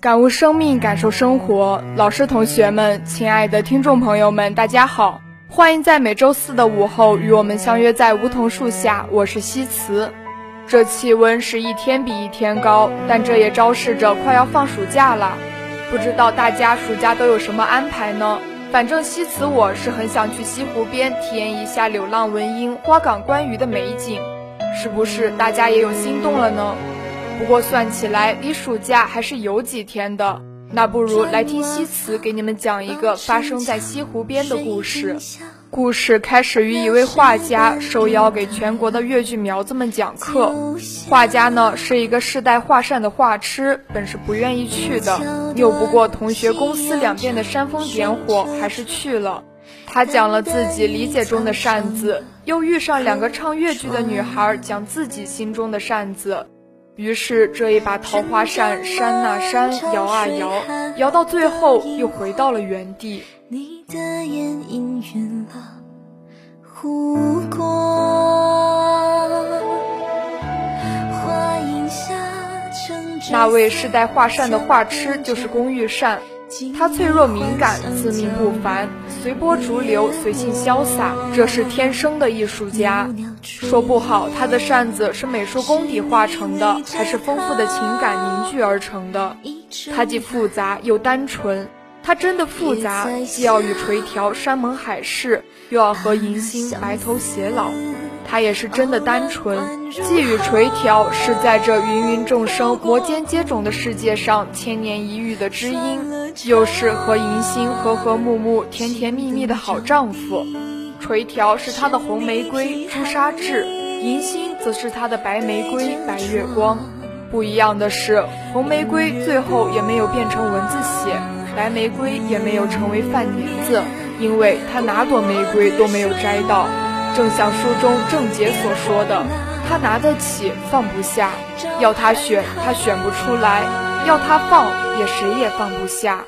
感悟生命，感受生活。老师、同学们，亲爱的听众朋友们，大家好！欢迎在每周四的午后与我们相约在梧桐树下。我是西辞。这气温是一天比一天高，但这也昭示着快要放暑假了。不知道大家暑假都有什么安排呢？反正西辞我是很想去西湖边体验一下柳浪闻莺、花港观鱼的美景，是不是大家也有心动了呢？不过算起来，离暑假还是有几天的。那不如来听西辞给你们讲一个发生在西湖边的故事。故事开始于一位画家受邀给全国的越剧苗子们讲课。画家呢是一个世代画扇的画痴，本是不愿意去的，拗不过同学公司两边的煽风点火，还是去了。他讲了自己理解中的扇子，又遇上两个唱越剧的女孩讲自己心中的扇子。于是这一把桃花扇扇啊扇，摇啊摇，摇到最后又回到了原地。你的眼氤氲了湖光，那位世代画扇的画痴就是龚玉善，他脆弱敏感，自命不凡，随波逐流，随性潇洒，这是天生的艺术家。说不好，他的扇子是美术功底画成的，还是丰富的情感凝聚而成的？他既复杂又单纯。他真的复杂，既要与垂髫山盟海誓，又要和银星白头偕老。他也是真的单纯，既与垂髫是在这芸芸众生摩肩接踵的世界上千年一遇的知音，又是和银星和和睦睦、甜甜蜜蜜的好丈夫。垂髫是他的红玫瑰朱砂痣，银星则是他的白玫瑰白月光。不一样的是，红玫瑰最后也没有变成蚊子血。白玫瑰也没有成为饭粘子，因为他哪朵玫瑰都没有摘到。正像书中郑杰所说的，他拿得起，放不下；要他选，他选不出来；要他放，也谁也放不下。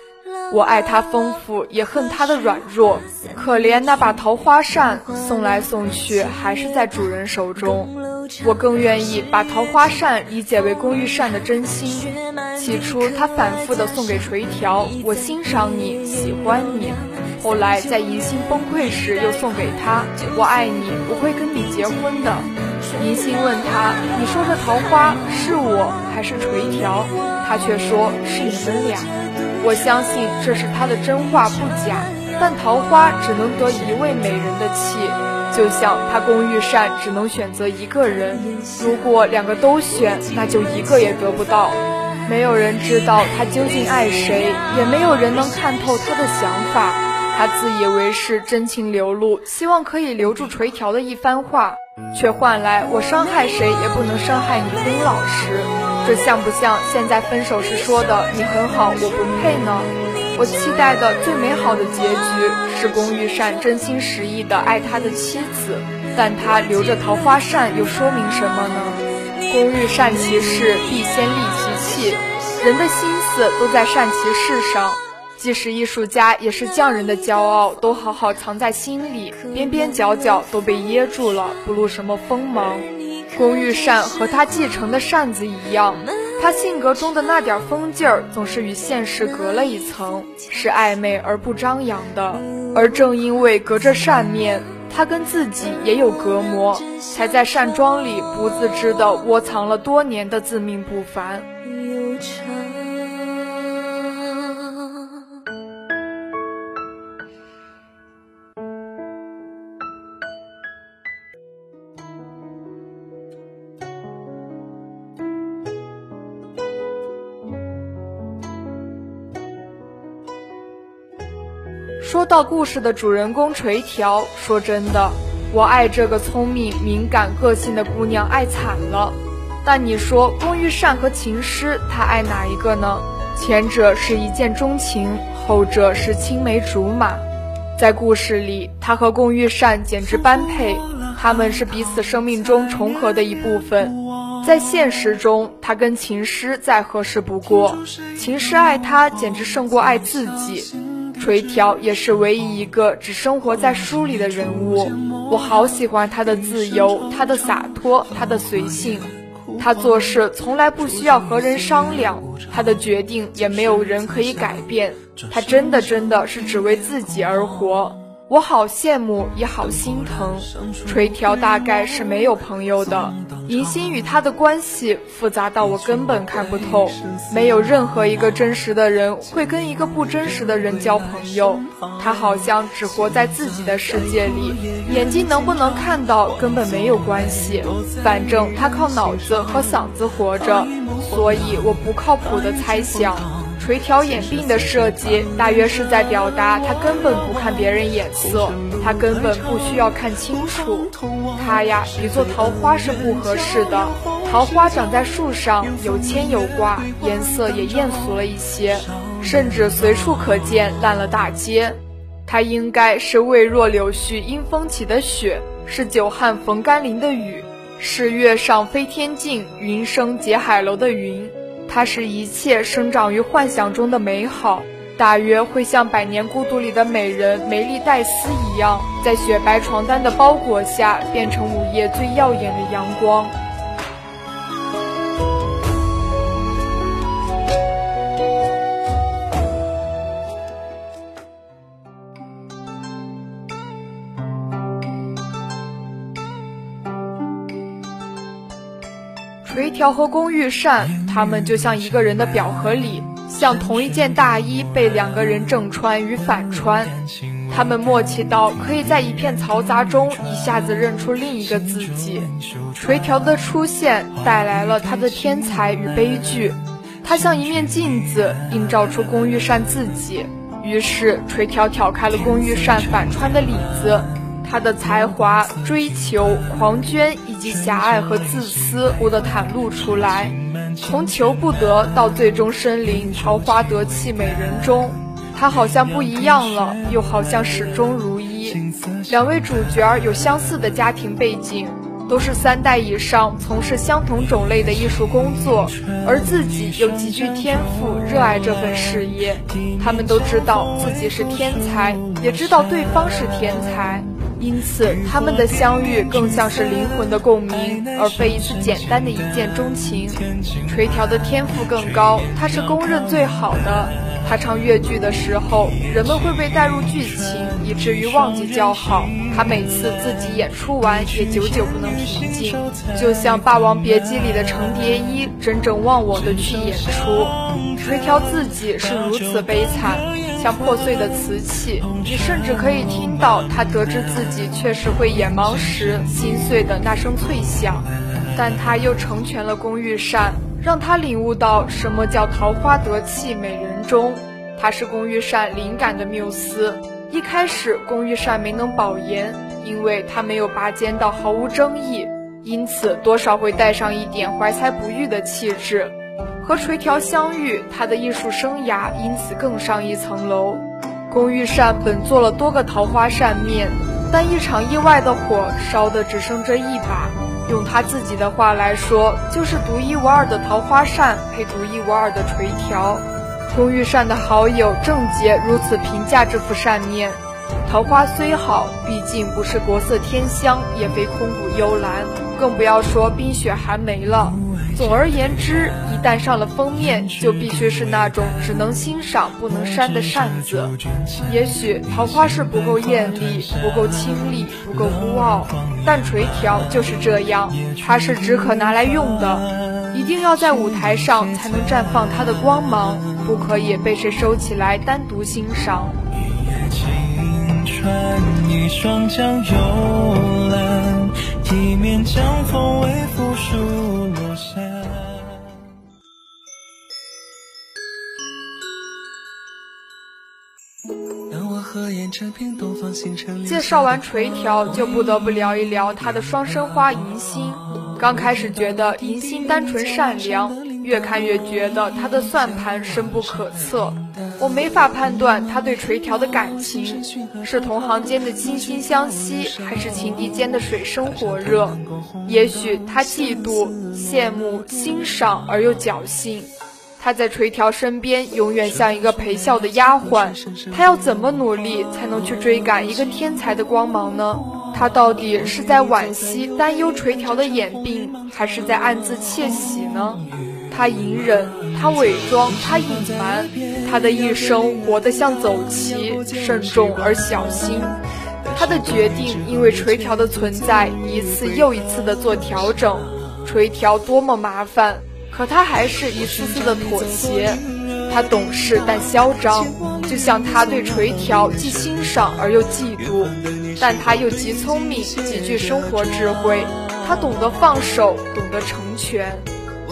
我爱他丰富，也恨他的软弱。可怜那把桃花扇，送来送去，还是在主人手中。我更愿意把桃花扇理解为公玉善的真心。起初，他反复的送给垂髫：“我欣赏你，喜欢你。”后来，在银星崩溃时，又送给他：“我爱你，我会跟你结婚的。”银星问他：“你说这桃花是我还是垂髫？”他却说：“是你们俩。”我相信这是他的真话不假，但桃花只能得一位美人的气，就像他龚玉善只能选择一个人。如果两个都选，那就一个也得不到。没有人知道他究竟爱谁，也没有人能看透他的想法。他自以为是真情流露，希望可以留住垂髫的一番话，却换来我伤害谁也不能伤害你龚老师。这像不像现在分手时说的“你很好，我不配”呢？我期待的最美好的结局是龚玉善真心实意的爱他的妻子，但他留着桃花扇又说明什么呢？龚玉善其事，必先利其器。人的心思都在善其事上，即使艺术家也是匠人的骄傲，都好好藏在心里，边边角角都被噎住了，不露什么锋芒。龚玉善和他继承的扇子一样，他性格中的那点疯劲儿，总是与现实隔了一层，是暧昧而不张扬的。而正因为隔着扇面，他跟自己也有隔膜，才在扇庄里不自知地窝藏了多年的自命不凡。说到故事的主人公垂条，说真的，我爱这个聪明、敏感、个性的姑娘爱惨了。但你说龚玉善和秦诗，他爱哪一个呢？前者是一见钟情，后者是青梅竹马。在故事里，他和龚玉善简直般配，他们是彼此生命中重合的一部分。在现实中，他跟秦诗再合适不过，秦诗爱他简直胜过爱自己。垂髫也是唯一一个只生活在书里的人物，我好喜欢他的自由，他的洒脱，他的随性，他做事从来不需要和人商量，他的决定也没有人可以改变，他真的真的是只为自己而活。我好羡慕，也好心疼。垂条大概是没有朋友的，银心与他的关系复杂到我根本看不透。没有任何一个真实的人会跟一个不真实的人交朋友。他好像只活在自己的世界里，眼睛能不能看到根本没有关系。反正他靠脑子和嗓子活着，所以我不靠谱的猜想。垂条眼鬓的设计，大约是在表达他根本不看别人眼色，他根本不需要看清楚。他呀，比做桃花是不合适的。桃花长在树上，有牵有挂，颜色也艳俗了一些，甚至随处可见烂了大街。他应该是未若柳絮因风起的雪，是久旱逢甘霖的雨，是月上飞天镜，云生结海楼的云。它是一切生长于幻想中的美好，大约会像《百年孤独》里的美人梅丽黛丝一样，在雪白床单的包裹下，变成午夜最耀眼的阳光。垂条和宫玉善，他们就像一个人的表和里，像同一件大衣被两个人正穿与反穿。他们默契到可以在一片嘈杂中一下子认出另一个自己。垂条的出现带来了他的天才与悲剧，他像一面镜子映照出宫玉善自己。于是垂条挑开了宫玉善反穿的里子。他的才华、追求、狂狷以及狭隘和自私，忽地袒露出来。从求不得到最终身临桃花得气美人中，他好像不一样了，又好像始终如一。两位主角有相似的家庭背景，都是三代以上从事相同种类的艺术工作，而自己又极具天赋，热爱这份事业。他们都知道自己是天才，也知道对方是天才。因此，他们的相遇更像是灵魂的共鸣，而非一次简单的一见钟情。垂条的天赋更高，他是公认最好的。他唱越剧的时候，人们会被带入剧情，以至于忘记叫好。他每次自己演出完，也久久不能平静，就像《霸王别姬》里的程蝶衣，真正忘我的去演出。垂条自己是如此悲惨。像破碎的瓷器，你甚至可以听到他得知自己确实会眼盲时心碎的那声脆响。但他又成全了龚玉善，让他领悟到什么叫桃花得气美人中。他是龚玉善灵感的缪斯。一开始，龚玉善没能保研，因为他没有拔尖到毫无争议，因此多少会带上一点怀才不遇的气质。和垂条相遇，他的艺术生涯因此更上一层楼。工玉善本做了多个桃花扇面，但一场意外的火烧的只剩这一把。用他自己的话来说，就是独一无二的桃花扇配独一无二的垂条。龚玉善的好友郑杰如此评价这副扇面：桃花虽好，毕竟不是国色天香，也非空谷幽兰，更不要说冰雪寒梅了。总而言之，一旦上了封面，就必须是那种只能欣赏不能扇的扇子。也许桃花是不够艳丽，不够清丽，不够孤傲，但垂条就是这样，它是只可拿来用的，一定要在舞台上才能绽放它的光芒，不可以被谁收起来单独欣赏。一双江幽蓝，一面江风微拂树介绍完垂条，就不得不聊一聊他的双生花银心。刚开始觉得银心单纯善良。越看越觉得他的算盘深不可测，我没法判断他对垂条的感情是同行间的惺惺相惜，还是情敌间的水深火热。也许他嫉妒、羡慕、欣赏而又侥幸。他在垂条身边永远像一个陪笑的丫鬟。他要怎么努力才能去追赶一个天才的光芒呢？他到底是在惋惜、担忧垂条的眼病，还是在暗自窃喜呢？他隐忍，他伪装，他隐瞒，他的一生活得像走棋，慎重而小心。他的决定因为垂条的存在，一次又一次的做调整。垂条多么麻烦，可他还是一次次的妥协。他懂事但嚣张，就像他对垂髫既欣赏而又嫉妒，但他又极聪明，极具生活智慧。他懂得放手，懂得成全。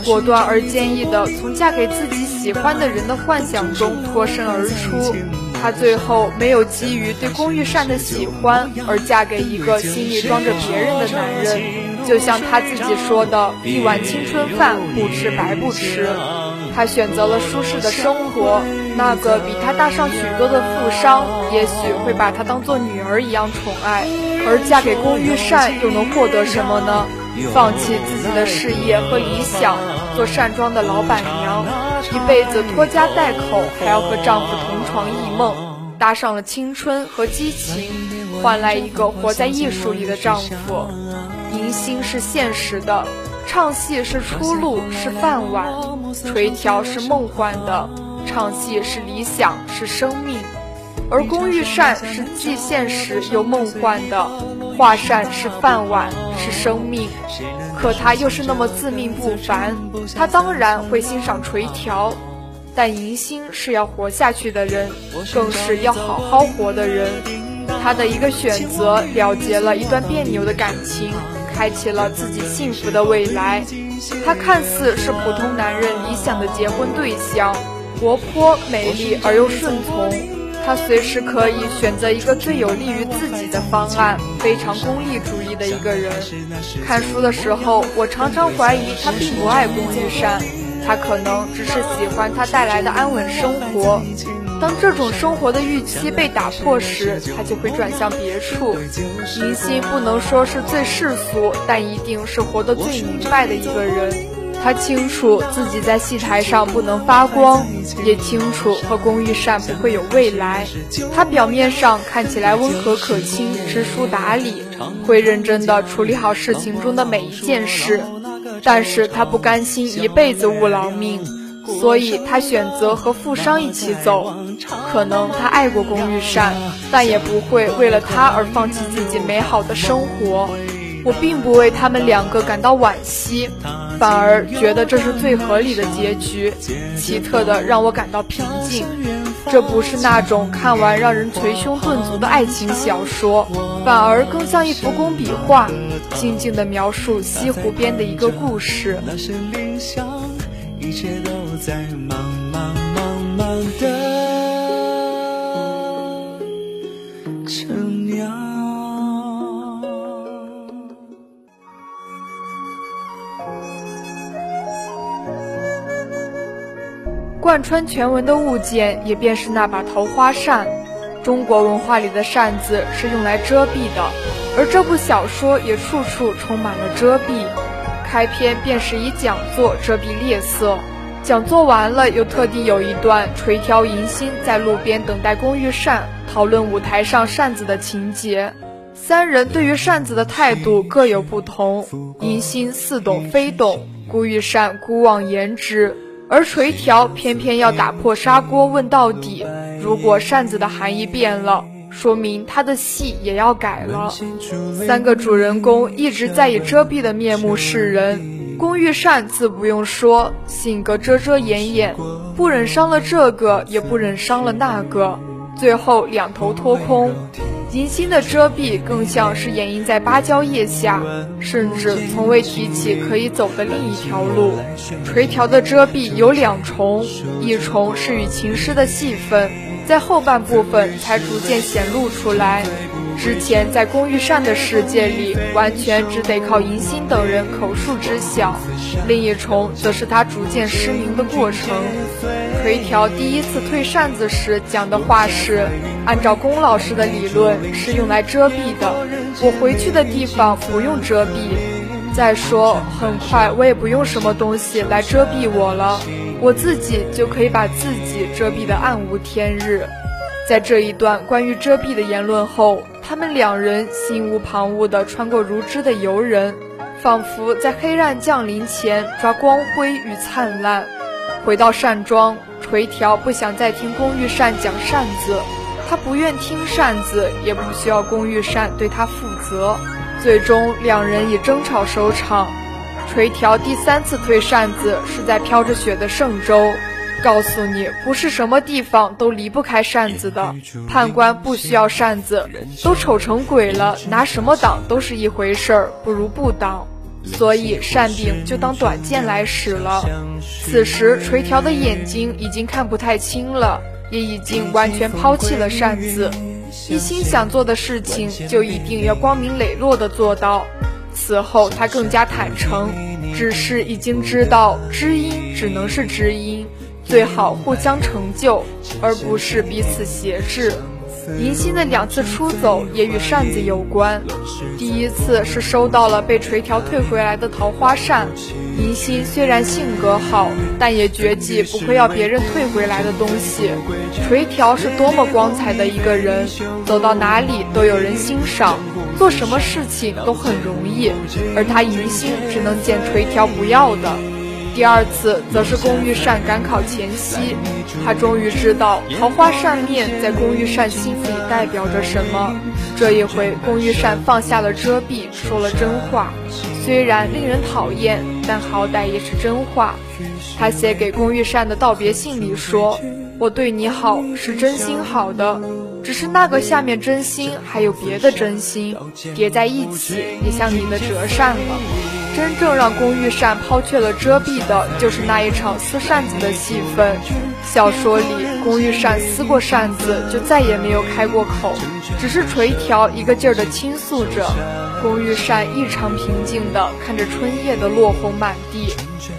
果断而坚毅地从嫁给自己喜欢的人的幻想中脱身而出，她最后没有基于对龚玉善的喜欢而嫁给一个心里装着别人的男人，就像她自己说的：“一碗青春饭，不吃白不吃。”她选择了舒适的生活，那个比她大上许多的富商，也许会把她当做女儿一样宠爱，而嫁给龚玉善又能获得什么呢？放弃自己的事业和理想，做善庄的老板娘，一辈子拖家带口，还要和丈夫同床异梦，搭上了青春和激情，换来一个活在艺术里的丈夫。迎新是现实的，唱戏是出路，是饭碗；垂条是梦幻的，唱戏是理想，是生命。而龚玉善是既现实又梦幻的，画扇是饭碗，是生命，可他又是那么自命不凡，他当然会欣赏垂条，但迎新是要活下去的人，更是要好好活的人，他的一个选择了结了一段别扭的感情，开启了自己幸福的未来，他看似是普通男人理想的结婚对象，活泼美丽而又顺从。他随时可以选择一个最有利于自己的方案，非常功利主义的一个人。看书的时候，我常常怀疑他并不爱龚玉善，他可能只是喜欢他带来的安稳生活。当这种生活的预期被打破时，他就会转向别处。明星不能说是最世俗，但一定是活得最明白的一个人。他清楚自己在戏台上不能发光，也清楚和龚玉善不会有未来。他表面上看起来温和可亲、知书达理，会认真地处理好事情中的每一件事，但是他不甘心一辈子误劳命，所以他选择和富商一起走。可能他爱过龚玉善，但也不会为了他而放弃自己美好的生活。我并不为他们两个感到惋惜。反而觉得这是最合理的结局，奇特的让我感到平静。这不是那种看完让人捶胸顿足的爱情小说，反而更像一幅工笔画，静静的描述西湖边的一个故事。贯穿全文的物件，也便是那把桃花扇。中国文化里的扇子是用来遮蔽的，而这部小说也处处充满了遮蔽。开篇便是以讲座遮蔽劣色，讲座完了，又特地有一段垂髫迎新在路边等待龚玉扇，讨论舞台上扇子的情节。三人对于扇子的态度各有不同，银心似懂非懂，顾玉扇孤妄言之，而垂条偏偏要打破砂锅问到底。如果扇子的含义变了，说明他的戏也要改了。三个主人公一直在以遮蔽的面目示人，龚玉善自不用说，性格遮遮掩掩，不忍伤了这个，也不忍伤了那个，最后两头脱空。银星的遮蔽更像是掩映在芭蕉叶下，甚至从未提起可以走的另一条路。垂条的遮蔽有两重，一重是与情诗的戏份，在后半部分才逐渐显露出来。之前在龚玉善的世界里，完全只得靠银心等人口述知晓；另一重则是他逐渐失明的过程。垂条第一次退扇子时讲的话是：按照龚老师的理论，是用来遮蔽的。我回去的地方不用遮蔽。再说，很快我也不用什么东西来遮蔽我了，我自己就可以把自己遮蔽得暗无天日。在这一段关于遮蔽的言论后，他们两人心无旁骛地穿过如织的游人，仿佛在黑暗降临前抓光辉与灿烂。回到扇庄。垂条不想再听龚玉善讲扇子，他不愿听扇子，也不需要龚玉善对他负责。最终，两人以争吵收场。垂条第三次推扇子是在飘着雪的嵊州，告诉你，不是什么地方都离不开扇子的。判官不需要扇子，都丑成鬼了，拿什么挡都是一回事儿，不如不挡。所以扇柄就当短剑来使了。此时垂条的眼睛已经看不太清了，也已经完全抛弃了扇子。一心想做的事情，就一定要光明磊落地做到。此后他更加坦诚，只是已经知道知音只能是知音，最好互相成就，而不是彼此挟制。银心的两次出走也与扇子有关。第一次是收到了被垂条退回来的桃花扇。银心虽然性格好，但也绝技不会要别人退回来的东西。垂条是多么光彩的一个人，走到哪里都有人欣赏，做什么事情都很容易。而他银心只能捡垂条不要的。第二次则是龚玉善赶考前夕，他终于知道桃花扇面在龚玉善心里代表着什么。这一回，龚玉善放下了遮蔽，说了真话，虽然令人讨厌，但好歹也是真话。他写给龚玉善的道别信里说：“我对你好是真心好的，只是那个下面真心还有别的真心叠在一起，也像你的折扇了。”真正让龚玉善抛却了遮蔽的，就是那一场撕扇子的戏份。小说里，龚玉善撕过扇子，就再也没有开过口，只是垂条一个劲儿地倾诉着。龚玉善异常平静地看着春夜的落红满地，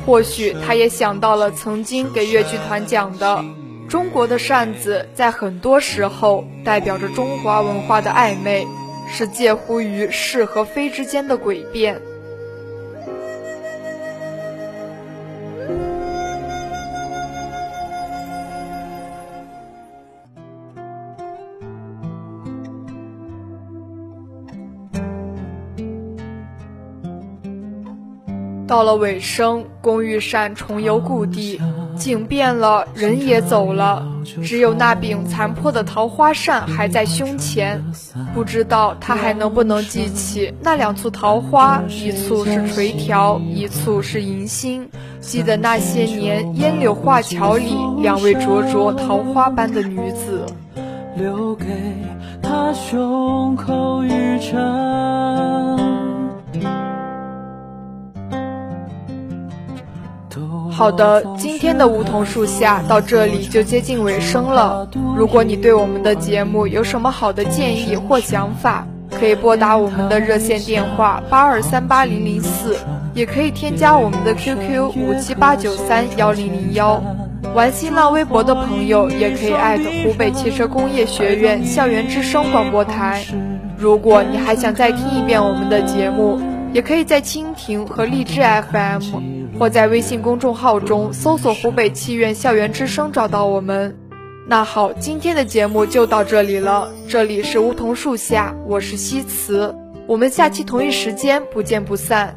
或许他也想到了曾经给越剧团讲的：中国的扇子在很多时候代表着中华文化的暧昧，是介乎于是和非之间的诡辩。到了尾声，龚玉善重游故地，景变了，人也走了，只有那柄残破的桃花扇还在胸前。不知道他还能不能记起那两簇桃花，一簇是垂条，一簇是银心。记得那些年烟柳画桥里两位灼灼桃花般的女子。留给他胸口一好的，今天的梧桐树下到这里就接近尾声了。如果你对我们的节目有什么好的建议或想法，可以拨打我们的热线电话八二三八零零四，也可以添加我们的 QQ 五七八九三幺零零幺。玩新浪微博的朋友也可以艾特湖北汽车工业学院校园之声广播台。如果你还想再听一遍我们的节目，也可以在蜻蜓和荔枝 FM。或在微信公众号中搜索“湖北汽院校园之声”找到我们。那好，今天的节目就到这里了。这里是梧桐树下，我是西辞，我们下期同一时间不见不散。